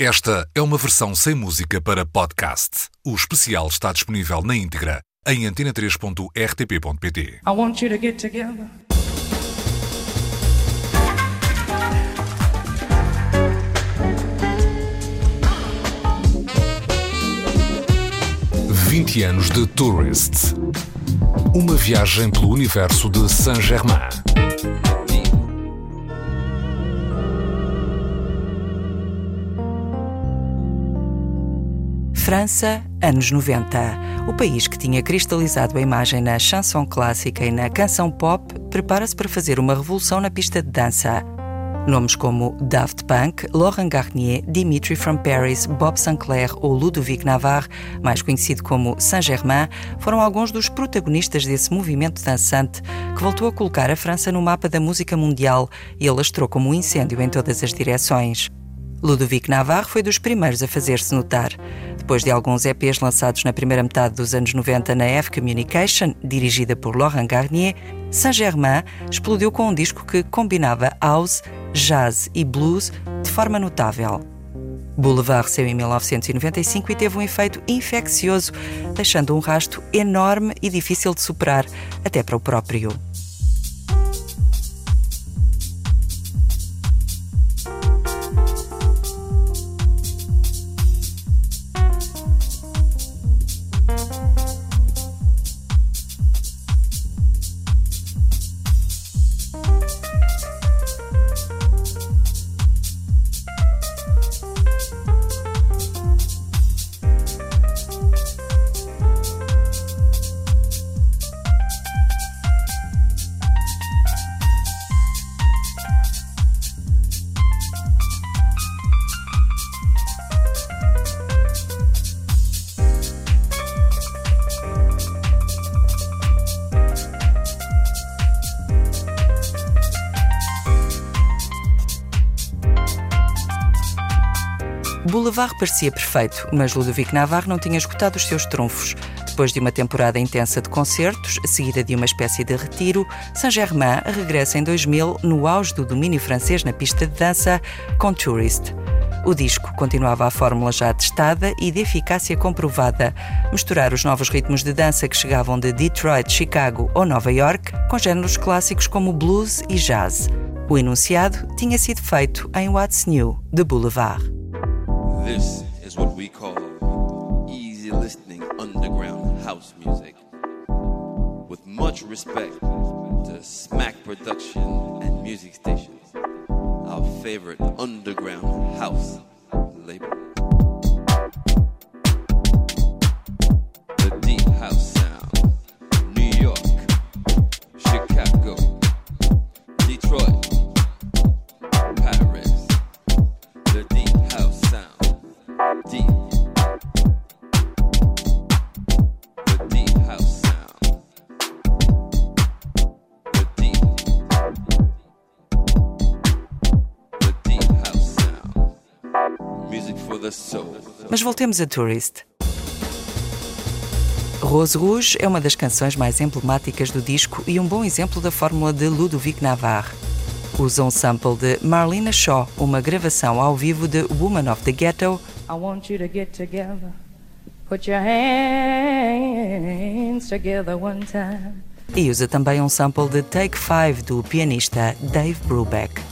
Esta é uma versão sem música para podcast. O especial está disponível na íntegra em antena3.rtp.pt. I want you to get together. Vinte anos de Tourist. Uma viagem pelo universo de Saint-Germain. França, anos 90. O país que tinha cristalizado a imagem na chanson clássica e na canção pop prepara-se para fazer uma revolução na pista de dança. Nomes como Daft Punk, Laurent Garnier, Dimitri from Paris, Bob Sinclair ou Ludovic Navarre, mais conhecido como Saint-Germain, foram alguns dos protagonistas desse movimento dançante que voltou a colocar a França no mapa da música mundial e alastrou como um incêndio em todas as direções. Ludovic Navarre foi dos primeiros a fazer-se notar. Depois de alguns EPs lançados na primeira metade dos anos 90 na F Communication, dirigida por Laurent Garnier, Saint-Germain explodiu com um disco que combinava house, jazz e blues de forma notável. Boulevard saiu em 1995 e teve um efeito infeccioso, deixando um rasto enorme e difícil de superar, até para o próprio. Boulevard parecia perfeito, mas Ludovic Navarre não tinha escutado os seus trunfos. Depois de uma temporada intensa de concertos, seguida de uma espécie de retiro, Saint-Germain regressa em 2000 no auge do domínio francês na pista de dança com Tourist. O disco continuava a fórmula já testada e de eficácia comprovada. Misturar os novos ritmos de dança que chegavam de Detroit, Chicago ou Nova York com géneros clássicos como blues e jazz. O enunciado tinha sido feito em What's New, de Boulevard. This is what we call easy listening underground house music. With much respect to Smack Production and Music Stations, our favorite underground house label. Voltemos a Tourist. Rose Rouge é uma das canções mais emblemáticas do disco e um bom exemplo da fórmula de Ludovic Navarre. Usa um sample de Marlena Shaw, uma gravação ao vivo de Woman of the Ghetto, I want you to get together. Put your hands together one time. e usa também um sample de Take Five do pianista Dave Brubeck.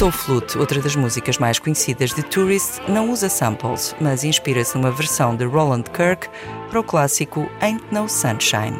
Soul Flute, outra das músicas mais conhecidas de Tourist, não usa samples, mas inspira-se numa versão de Roland Kirk para o clássico Ain't No Sunshine.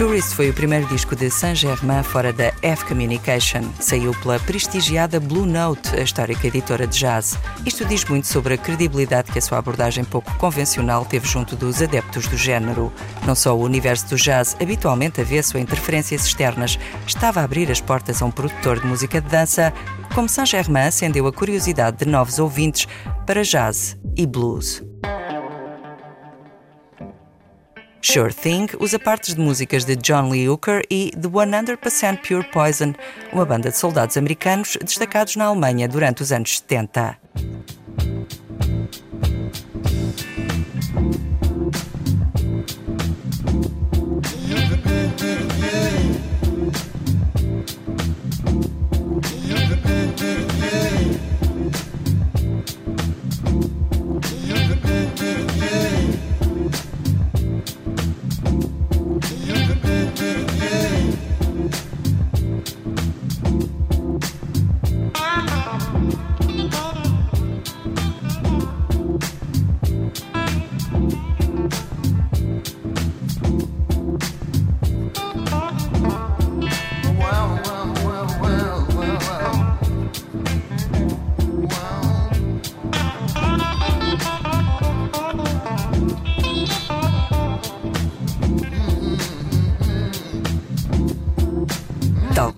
Tourist foi o primeiro disco de Saint-Germain fora da F Communication. Saiu pela prestigiada Blue Note, a histórica editora de jazz. Isto diz muito sobre a credibilidade que a sua abordagem pouco convencional teve junto dos adeptos do género. Não só o universo do jazz, habitualmente avesso a interferências externas, estava a abrir as portas a um produtor de música de dança, como Saint-Germain acendeu a curiosidade de novos ouvintes para jazz e blues. Sure Thing usa partes de músicas de John Lee Hooker e The 100% Pure Poison, uma banda de soldados americanos destacados na Alemanha durante os anos 70.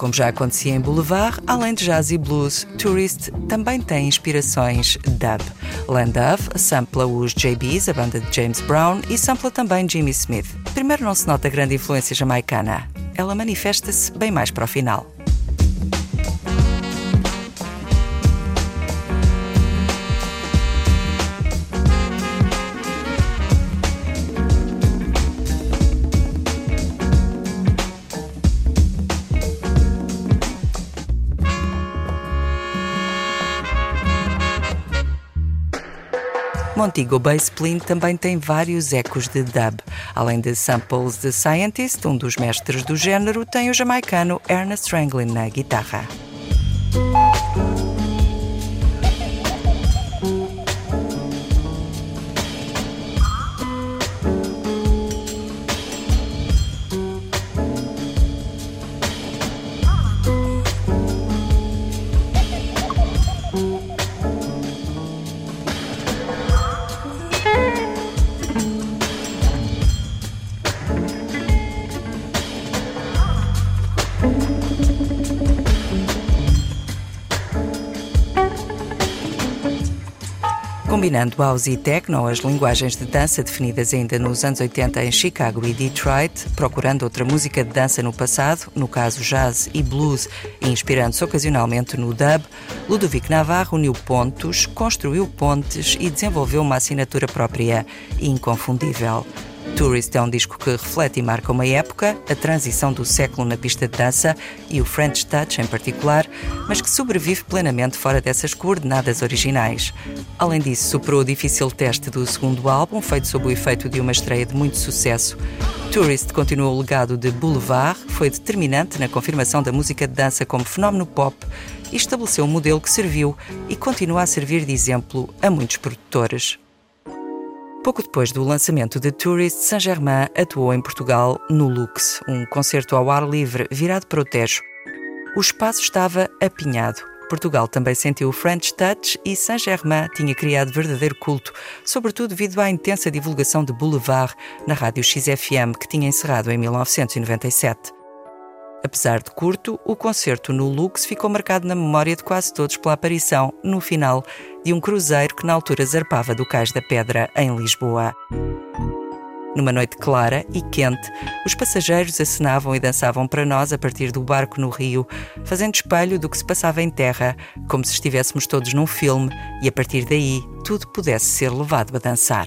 Como já acontecia em Boulevard, além de jazz e blues, Tourist também tem inspirações dub. Land Dove sampla os JBs, a banda de James Brown, e sampla também Jimmy Smith. Primeiro não se nota grande influência jamaicana. Ela manifesta-se bem mais para o final. Montego Bay Splint também tem vários ecos de dub. Além de samples de Scientist, um dos mestres do género, tem o jamaicano Ernest Ranglin na guitarra. Combinando house e techno, as linguagens de dança definidas ainda nos anos 80 em Chicago e Detroit, procurando outra música de dança no passado, no caso jazz e blues, e inspirando-se ocasionalmente no dub, Ludovic Navarro uniu pontos, construiu pontes e desenvolveu uma assinatura própria inconfundível. Tourist é um disco que reflete e marca uma época, a transição do século na pista de dança e o French Touch em particular, mas que sobrevive plenamente fora dessas coordenadas originais. Além disso, superou o difícil teste do segundo álbum, feito sob o efeito de uma estreia de muito sucesso. Tourist continuou o legado de Boulevard, foi determinante na confirmação da música de dança como fenómeno pop e estabeleceu um modelo que serviu e continua a servir de exemplo a muitos produtores. Pouco depois do lançamento de Tourist, Saint-Germain atuou em Portugal no Lux, um concerto ao ar livre virado para o Tejo. O espaço estava apinhado. Portugal também sentiu o French Touch e Saint-Germain tinha criado verdadeiro culto, sobretudo devido à intensa divulgação de Boulevard na rádio XFM, que tinha encerrado em 1997. Apesar de curto, o concerto no Lux ficou marcado na memória de quase todos pela aparição, no final, de um cruzeiro que na altura zarpava do Cais da Pedra, em Lisboa. Numa noite clara e quente, os passageiros acenavam e dançavam para nós a partir do barco no rio, fazendo espelho do que se passava em terra, como se estivéssemos todos num filme e a partir daí tudo pudesse ser levado a dançar.